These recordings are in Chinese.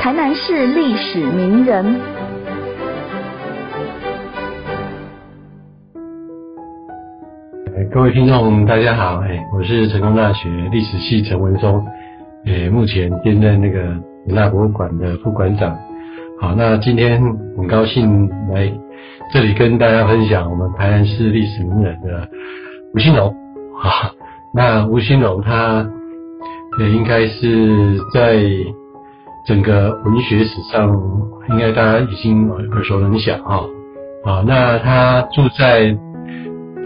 台南市历史名人。各位听众，大家好，哎，我是成功大学历史系陈文松，哎，目前兼任那个文大博物馆的副馆长。好，那今天很高兴来这里跟大家分享我们台南市历史名人的吴兴荣。好，那吴兴荣他也应该是在整个文学史上，应该大家已经耳熟能详哈。啊，那他住在。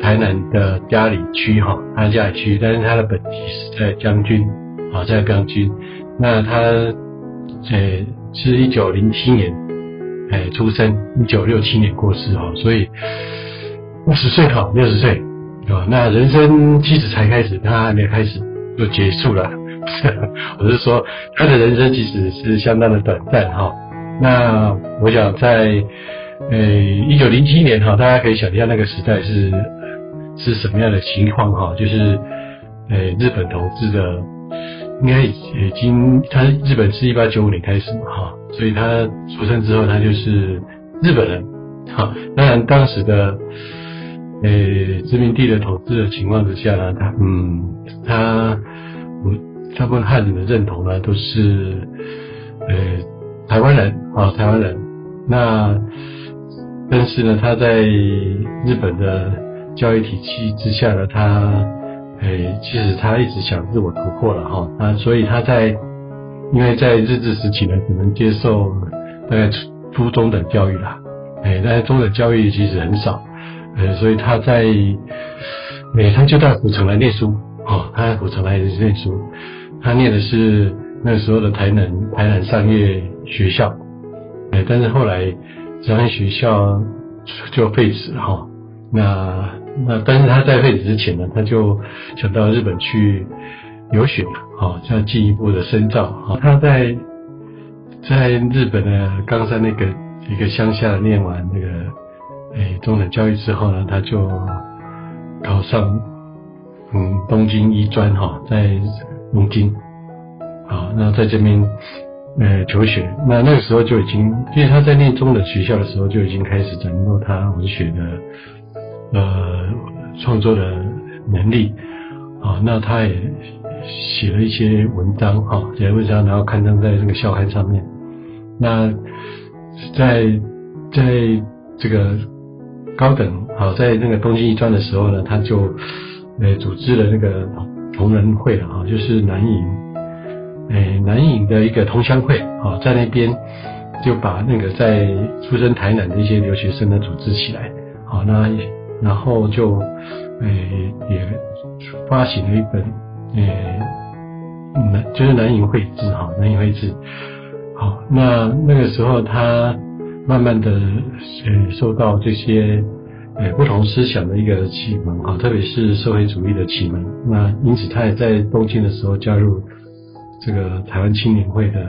台南的嘉里区哈，他嘉里区，但是他的本地是在将军，啊，在将军。那他，呃，是一九零七年，哎，出生，一九六七年过世哈，所以六十岁哈，六十岁，啊，那人生其实才开始，他还没开始就结束了。我是说，他的人生其实是相当的短暂哈。那我想在，呃，一九零七年哈，大家可以想一下那个时代是。是什么样的情况哈？就是，呃，日本投资的，应该已经，他日本是一八九五年开始嘛哈，所以他出生之后，他就是日本人哈。当然，当时的，呃，殖民地的统治的情况之下呢，他嗯，他我，大部分汉人的认同呢，都是，呃，台湾人啊，台湾人。那，但是呢，他在日本的。教育体系之下呢，他，诶，其实他一直想自我突破了哈，那所以他在，因为在日治时期呢，只能接受大概初初中等教育啦，诶，但是中等教育其实很少，呃，所以他在，诶，他就到古城来念书，哦，他在古城来念书，他念的是那时候的台南台南商业学校，诶，但是后来商业学校就废止了哈，那。那但是他在废止之前呢，他就想到日本去留学，好，要进一步的深造。好，他在在日本的冈山那个一个乡下念完那个诶中等教育之后呢，他就考上嗯东京医专哈，在东京，好，那在这边呃求学。那那个时候就已经，因为他在念中等学校的时候就已经开始掌握他文学的。呃，创作的能力啊，那他也写了一些文章哈，写文章然后刊登在这个校刊上面。那在在这个高等好，在那个东京艺专的时候呢，他就呃组织了那个同仁会啊，就是南影诶南影的一个同乡会啊，在那边就把那个在出生台南的一些留学生呢组织起来，好那。然后就，诶，也发行了一本，诶，南就是南瀛绘志哈，南瀛绘志。好，那那个时候他慢慢的，呃，受到这些，诶，不同思想的一个启蒙啊，特别是社会主义的启蒙。那因此他也在东京的时候加入这个台湾青年会的，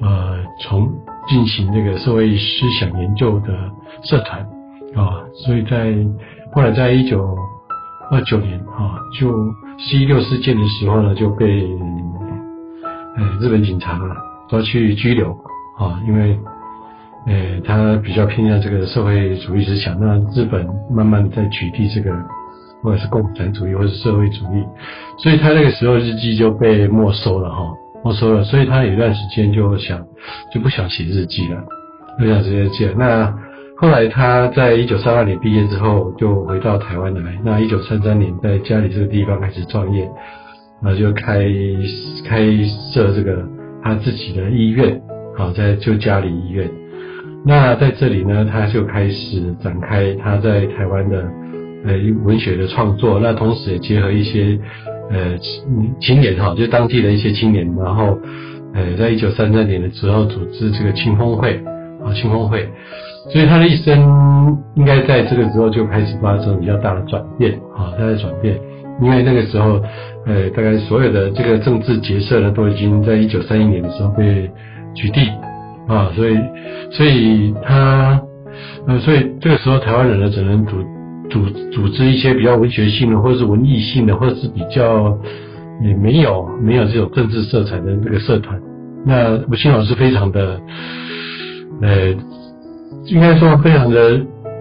呃，从进行这个社会思想研究的社团啊，所以在。后来在一九二九年啊，就七六事件的时候呢，就被呃日本警察抓去拘留啊，因为呃他比较偏向这个社会主义思想，那日本慢慢在取缔这个，或者是共产主义或者是社会主义，所以他那个时候日记就被没收了哈，没收了，所以他有一段时间就想就不想写日记了，不想写日记了，那。后来他在一九三二年毕业之后，就回到台湾来。那一九三三年在家里这个地方开始创业，那，就开开设这个他自己的医院，好，在就家里医院。那在这里呢，他就开始展开他在台湾的呃文学的创作。那同时也结合一些呃青年哈，就当地的一些青年，然后呃，在一九三三年的时候组织这个青峰会啊，青峰会。所以他的一生应该在这个时候就开始发生比较大的转变啊，他的转变，因为那个时候，呃，大概所有的这个政治角色呢，都已经在一九三一年的时候被取缔啊，所以，所以他，呃，所以这个时候台湾人呢，只能组组组织一些比较文学性的，或者是文艺性的，或者是比较也没有没有这种政治色彩的这个社团。那吴兴老师非常的，呃，应该说非常的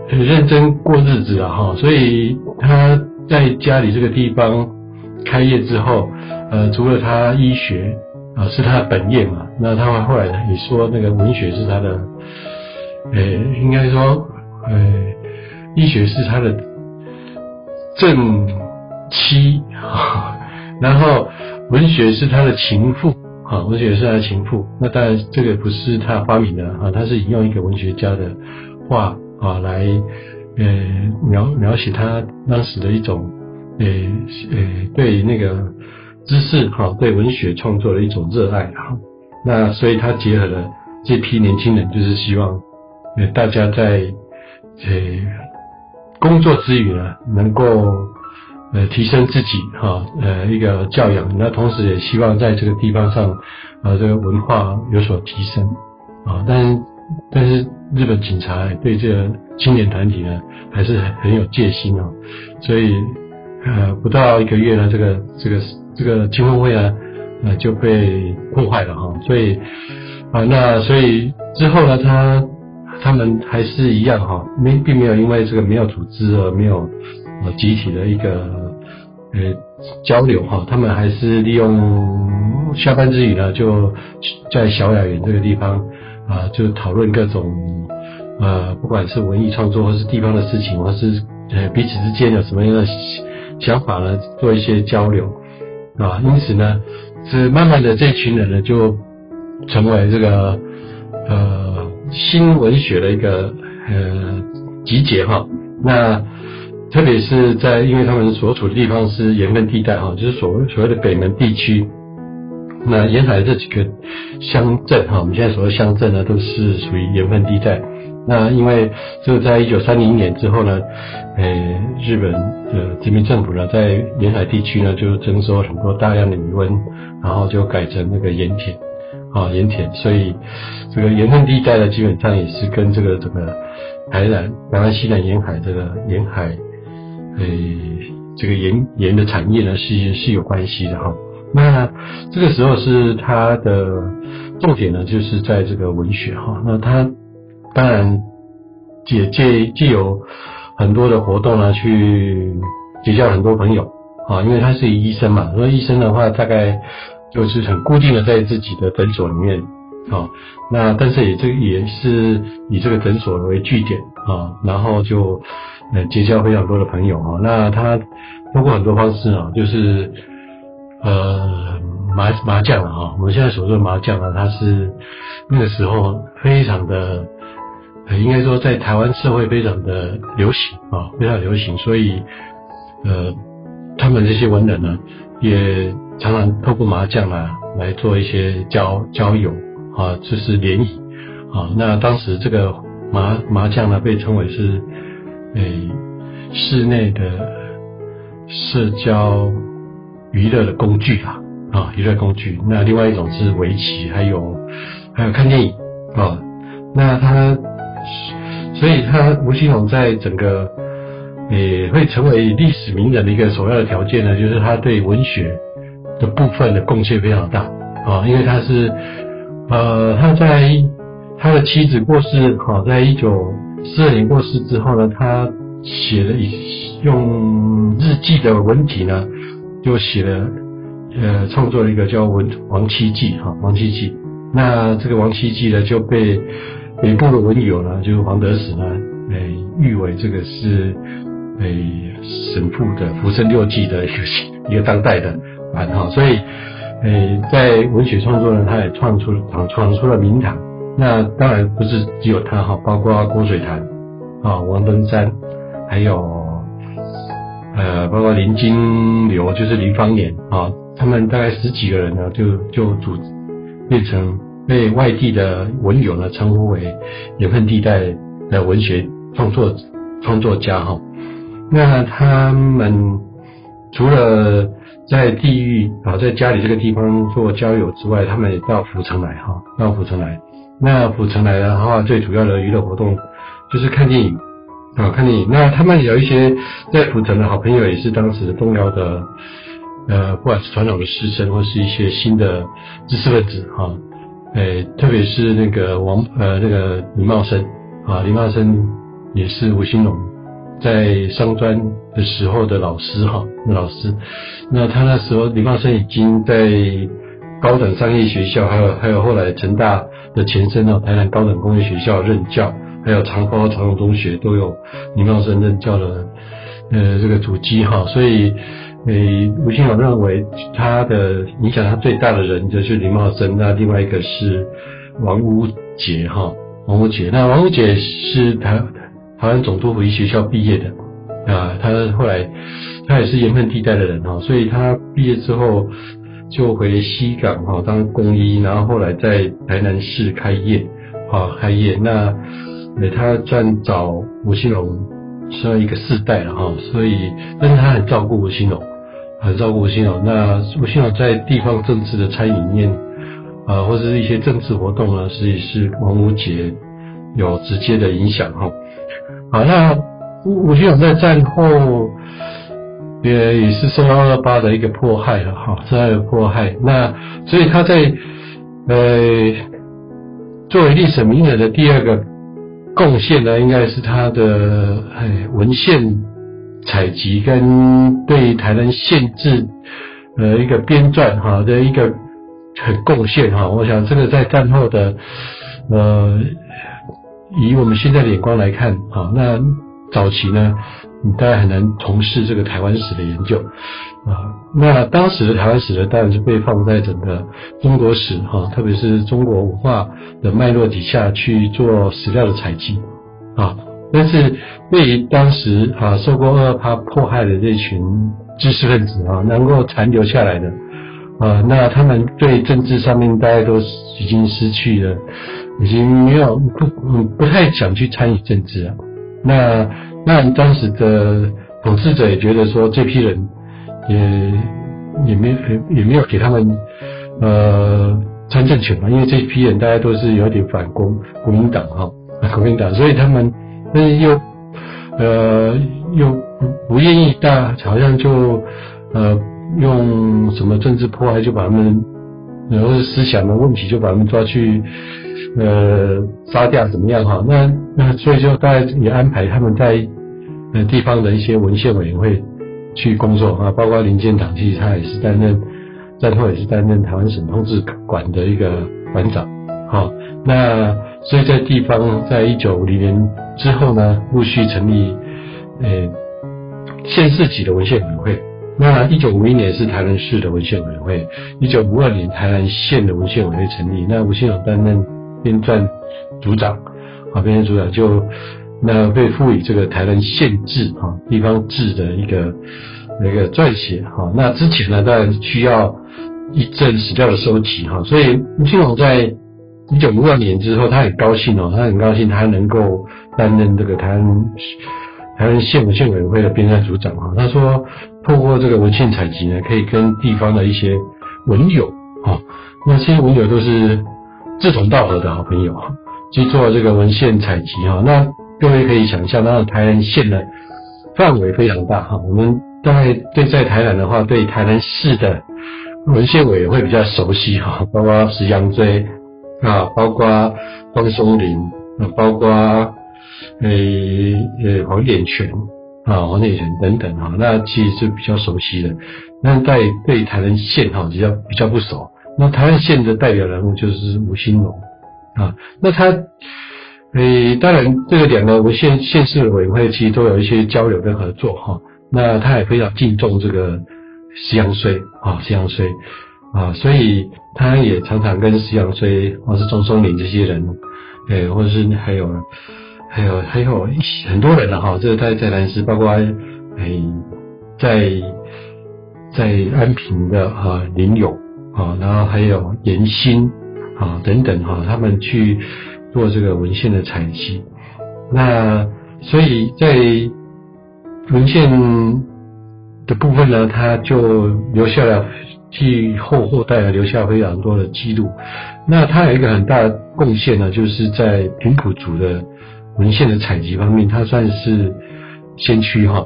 很认真过日子啊哈，所以他在家里这个地方开业之后，呃，除了他医学啊是他的本业嘛，那他后来也说那个文学是他的，呃，应该说呃，医学是他的正妻啊，然后文学是他的情妇。啊，文学是他的情妇，那当然这个不是他发明的啊，他是引用一个文学家的话啊来呃描描写他当时的一种呃呃对那个知识哈对文学创作的一种热爱哈，那所以他结合了这批年轻人，就是希望呃大家在呃工作之余呢能够。呃，提升自己哈，呃，一个教养，那同时也希望在这个地方上，啊，这个文化有所提升啊。但是，但是日本警察对这个青年团体呢，还是很很有戒心哦。所以，呃，不到一个月呢，这个这个这个青峰会呢，呃，就被破坏了哈。所以，啊，那所以之后呢，他他们还是一样哈，没并没有因为这个没有组织而没有。呃，集体的一个呃交流哈，他们还是利用下班之余呢，就在小雅园这个地方啊，就讨论各种呃，不管是文艺创作，或是地方的事情，或是呃彼此之间有什么样的想法呢，做一些交流啊。因此呢，是慢慢的这群人呢，就成为这个呃新文学的一个呃集结哈。那特别是在，因为他们所处的地方是盐分地带哈，就是所谓所谓的北门地区。那沿海这几个乡镇哈，我们现在所谓乡镇呢，都是属于盐分地带。那因为就在一九三零年之后呢，呃，日本的殖民政府呢，在沿海地区呢，就征收很多大量的渔温，然后就改成那个盐田啊，盐田。所以这个盐分地带呢，基本上也是跟这个这个台南、台湾西南沿海这个沿海。呃，这个盐盐的产业呢是是有关系的哈。那这个时候是它的重点呢，就是在这个文学哈。那他当然也借借有很多的活动呢，去结交很多朋友啊。因为他是医生嘛，所以医生的话大概就是很固定的在自己的诊所里面啊。那但是也这也是以这个诊所为据点啊，然后就。呃，结交非常多的朋友啊，那他通过很多方式啊，就是呃麻麻将啊，我们现在所说的麻将啊，它是那个时候非常的，应该说在台湾社会非常的流行啊，非常流行，所以呃，他们这些文人呢，也常常透过麻将啊来做一些交交友啊，就是联谊啊，那当时这个麻麻将呢，被称为是。诶，室内的社交娱乐的工具啊，啊，娱乐工具。那另外一种是围棋，还有还有看电影啊。那他，所以他吴奇隆在整个也会成为历史名人的一个首要的条件呢，就是他对文学的部分的贡献非常大啊，因为他是呃他在他的妻子过世，好，在一九。四二年过世之后呢，他写了一用日记的文体呢，就写了呃创作了一个叫《文王七记》哈，《王七记》。那这个《王七记》呢，就被北部的文友呢，就是黄德史呢，诶誉为这个是诶神父的《浮生六记》的一个 一个当代的版哈，所以诶在文学创作呢，他也创出闯闯出了名堂。那当然不是只有他哈，包括郭水潭啊、王登山，还有呃，包括林金流，就是林芳年啊，他们大概十几个人呢，就就组变成被外地的文友呢称呼为盐分地带的文学创作创作家哈。那他们除了在地域啊，在家里这个地方做交友之外，他们也到府城来哈，到府城来。那府城来的话，最主要的娱乐活动就是看电影啊，看电影。那他们有一些在府城的好朋友，也是当时重要的呃，不管是传统的师生，或是一些新的知识分子哈。诶，特别是那个王呃那个李茂生啊，李茂生也是吴兴隆在商专的时候的老师哈，老师。那他那时候李茂生已经在高等商业学校，还有还有后来成大的前身哦，台南高等工业学校任教，还有长高长荣中学都有李茂生任教的呃这个主机哈，所以。诶，吴兴勇认为他的影响他最大的人就是林茂生，那另外一个是王屋杰哈，王屋杰。那王屋杰是台台湾总督府医学校毕业的啊，他后来他也是盐分地带的人哈，所以他毕业之后就回西港哈当工医，然后后来在台南市开业啊开业。那诶他算找吴兴荣算一个世代了哈，所以但是他很照顾吴兴荣。很照顾吴兴荣，那吴兴荣在地方政治的参与里面，啊，或者是一些政治活动呢，实际是王无杰有直接的影响哈。好，那吴吴兴荣在战后也也是受到二八的一个迫害了哈，受到迫害。那所以他在呃作为历史名人的第二个贡献呢，应该是他的哎文献。采集跟对台湾县志呃一个编撰哈的一个很贡献哈，我想这个在战后的呃以我们现在的眼光来看啊，那早期呢，你大概很难从事这个台湾史的研究啊。那当时的台湾史呢，当然是被放在整个中国史哈，特别是中国文化的脉络底下去做史料的采集啊。但是对于当时啊受过二二八迫害的这群知识分子啊，能够残留下来的啊，那他们对政治上面大家都已经失去了，已经没有不不太想去参与政治啊。那那当时的统治者也觉得说，这批人也也没也没有给他们呃参政权嘛，因为这批人大家都是有点反共国民党哈，国民党，所以他们。但是又，呃，又不不愿意，大好像就呃用什么政治迫害，就把他们，然后思想的问题，就把他们抓去呃杀掉，怎么样哈？那那所以就大家也安排他们在呃地方的一些文献委员会去工作啊，包括林建堂，其实他也是担任战后也是担任台湾省通治馆的一个馆长，好，那所以在地方，在一九五零年。之后呢，陆续成立呃县市级的文献委员会。那一九五一年是台南市的文献委员会，一九五二年台南县的文献委员会成立。那吴兴勇担任编撰组长，啊，编撰组长就那被赋予这个台南县志哈地方志的一个那个撰写哈。那之前呢，当然需要一阵史料的收集哈，所以吴兴勇在。一九五二年之后，他很高兴哦，他很高兴他能够担任这个台湾台湾县文献委员会的编纂组长啊。他说，透过这个文献采集呢，可以跟地方的一些文友啊，那些文友都是志同道合的好朋友啊，去做这个文献采集哈。那各位可以想象，那台南县的范围非常大哈。我们大概对在台南的话，对台南市的文献委员会比较熟悉哈，包括石羊锥。啊，包括方松林，啊，包括呃呃黄点泉，啊黄点泉等等啊，那其实是比较熟悉的。那在对台南县哈比较比较不熟。那台南县的代表人物就是吴兴龙啊。那他呃当然这个两个县县市委员会其实都有一些交流跟合作哈。那他也非常敬重这个西洋水啊西洋水。啊，所以他也常常跟石阳衰或是钟松林这些人，诶，或者是还有还有还有很多人了哈，这个在在南师，包括诶在在安平的啊林勇啊，然后还有严新啊等等哈，他们去做这个文献的采集。那所以在文献的部分呢，他就留下了。替后后代啊留下非常多的记录。那他有一个很大的贡献呢，就是在平埔族的文献的采集方面，他算是先驱哈。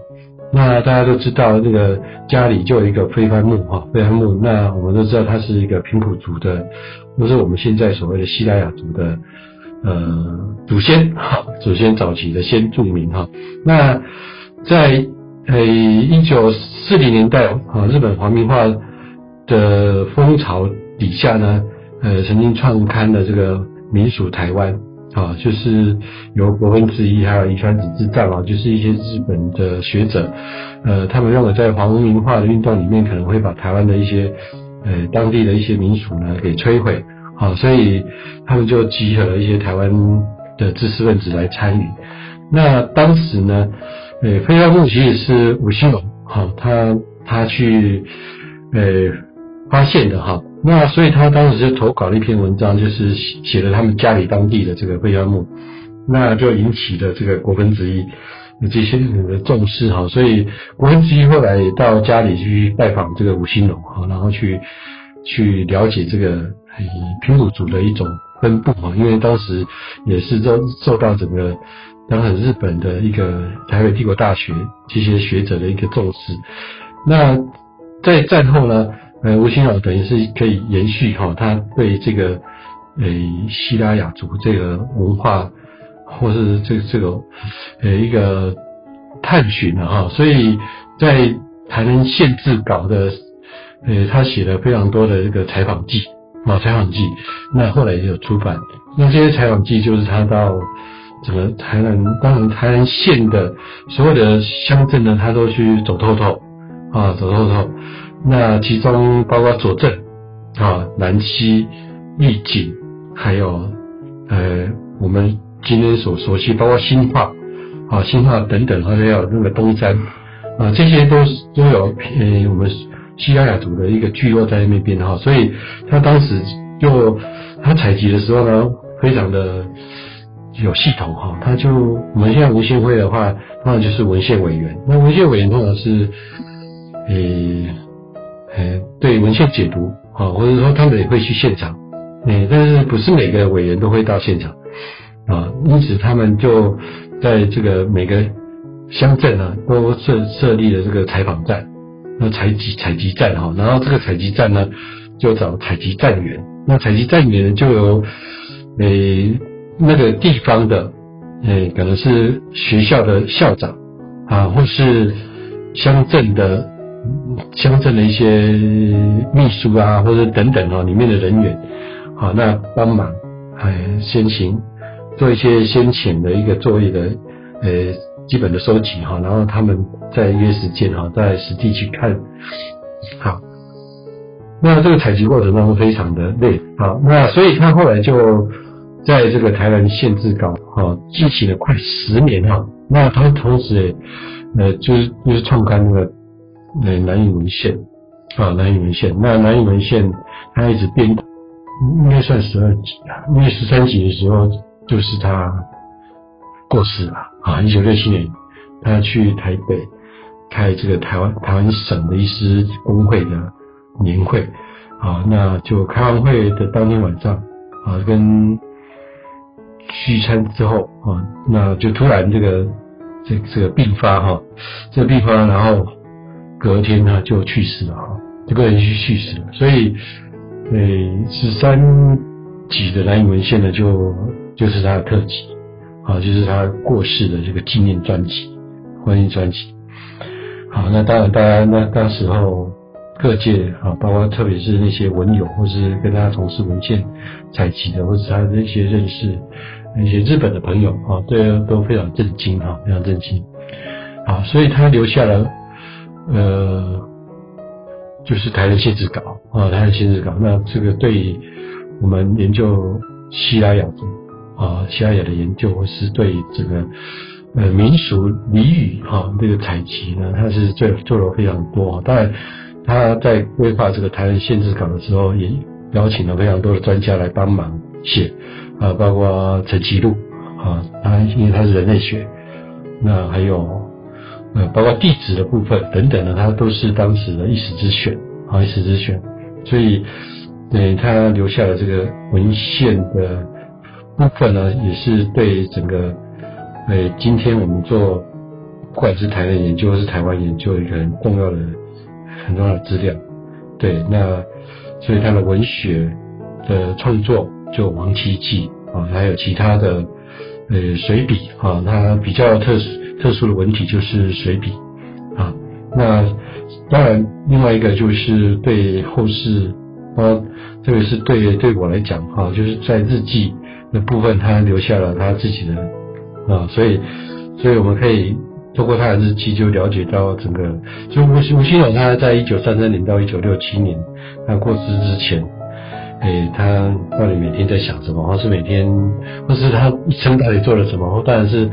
那大家都知道，那个家里就有一个飞帆木哈，飞帆木。那我们都知道，它是一个平埔族的，不是我们现在所谓的西拉雅族的呃祖先哈，祖先早期的先住民哈。那在呃一九四零年代啊，日本皇民化的风潮底下呢，呃，曾经创刊的这个民俗台湾。啊，就是由国分之一还有遗传子之藏啊，就是一些日本的学者，呃，他们认为在皇民化的运动里面，可能会把台湾的一些呃当地的一些民俗呢给摧毁，啊，所以他们就集合了一些台湾的知识分子来参与。那当时呢，呃，飞鹤木其实是吴兴隆，好，他他去呃发现的哈。那所以他当时就投稿了一篇文章，就是写了他们家里当地的这个飞鸦木，那就引起了这个国分之一这些人的重视哈。所以国分之一后来也到家里去拜访这个吴兴隆哈，然后去去了解这个平埔族的一种分布哈，因为当时也是受受到整个当时日本的一个台北帝国大学这些学者的一个重视。那在战后呢？呃，吴兴老等于是可以延续哈，他对这个呃希拉雅族这个文化，或是这这个呃一个探寻了哈，所以在台南县志稿的呃，他写了非常多的这个采访记啊，采访记，那后来也有出版，那这些采访记就是他到整个台南，当然台南县的所有的乡镇呢，他都去走透透啊，走透透。那其中包括佐证啊、南溪、玉井，还有呃我们今天所熟悉，包括新化啊、新化等等，还有那个东山啊，这些都是都有呃我们西拉雅族的一个聚落在那边哈，所以他当时就他采集的时候呢，非常的有系统哈，他就我们现在文献会的话，通常就是文献委员，那文献委员通常是呃。呃，对文献解读啊，或者说他们也会去现场，哎，但是不是每个委员都会到现场啊？因此他们就在这个每个乡镇呢，都设设立了这个采访站，那采集采集站哈，然后这个采集站呢，就找采集站员，那采集站员就由诶那个地方的诶可能是学校的校长啊，或是乡镇的。乡镇的一些秘书啊，或者等等哦，里面的人员，好，那帮忙，哎，先行做一些先前的一个作业的，呃，基本的收集哈，然后他们再约时间哈，在实地去看，好，那这个采集过程当中非常的累，好，那所以他后来就在这个台湾县志稿哈进行了快十年哈，那他同时呃，就是就是创刊那个。那南屿文献啊，难以文献，那难以文献他一直编，应该算十二集啊，因为十三集的时候就是他过世了啊，一九六七年他去台北开这个台湾台湾省的医师工会的年会啊，那就开完会的当天晚上啊，跟聚餐之后啊，那就突然这个这这个病发哈，这个病发然后。隔天呢就去世了哈，这个人就去世了，所以，呃，十三集的蓝影文献呢就就是他的特辑，啊，就是他过世的这个纪念专辑，婚姻专辑。好，那当然大家那那时候各界啊，包括特别是那些文友，或是跟他从事文献采集的，或是他的一些认识那些日本的朋友啊，对都非常震惊哈，非常震惊。好，所以他留下了。呃，就是台湾限制稿啊，台湾限制稿。那这个对于我们研究西拉雅族啊，西拉雅的研究，或是对这个呃民俗俚语哈这个采集呢，他是做做了非常多。当然，他在规划这个台湾限制稿的时候，也邀请了非常多的专家来帮忙写啊，包括陈其禄啊，他因为他是人类学，那还有。呃，包括地址的部分等等呢，它都是当时的一时之选啊，一时之选。所以，对他留下的这个文献的部分呢，也是对整个呃今天我们做不管是台湾研究或是台湾研究一个很重要的、很重要的资料。对，那所以他的文学的创作就《王七记》啊，还有其他的呃水笔啊，他比较特殊特殊的文体就是水笔啊。那当然，另外一个就是对后世啊，特别是对对我来讲哈，就是在日记的部分，他留下了他自己的啊，所以所以我们可以。透过他的日记，就了解到整个，就吴吴兴勇他在一九三三年到一九六七年他过世之前，诶，他到底每天在想什么，或是每天，或是他一生到底做了什么，或当然是，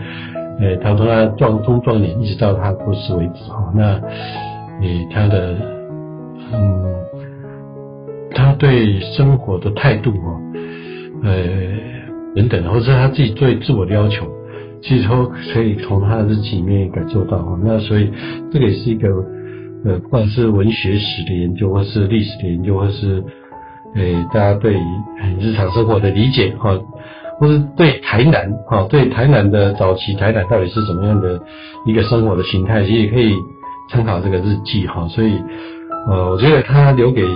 诶，他从他壮中壮年一直到他过世为止哈，那，诶，他的，嗯，他对生活的态度哈，呃，等等，或者他自己对自我的要求。其实都可以从他的日记里面感受到哈，那所以这个也是一个呃，不管是文学史的研究，或是历史的研究，或是诶大家对于日常生活的理解哈，或是对台南哈，对台南的早期台南到底是怎么样的一个生活的形态，其实也可以参考这个日记哈。所以呃，我觉得他留给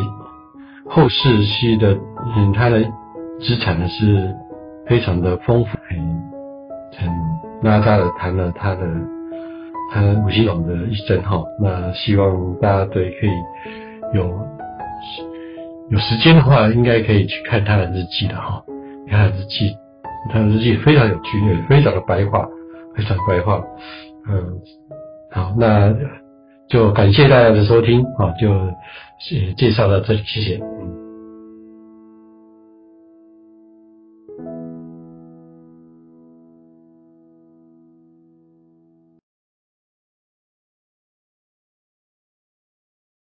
后世系的嗯，他的资产呢是非常的丰富。很拉大的谈了他的他吴锡龙的一生哈，那希望大家对可以有有时间的话，应该可以去看他的日记的哈，看他的日记，他的日记非常有趣，也非常的白话，非常白话，嗯，好，那就感谢大家的收听啊，就介绍到这里，谢谢，嗯。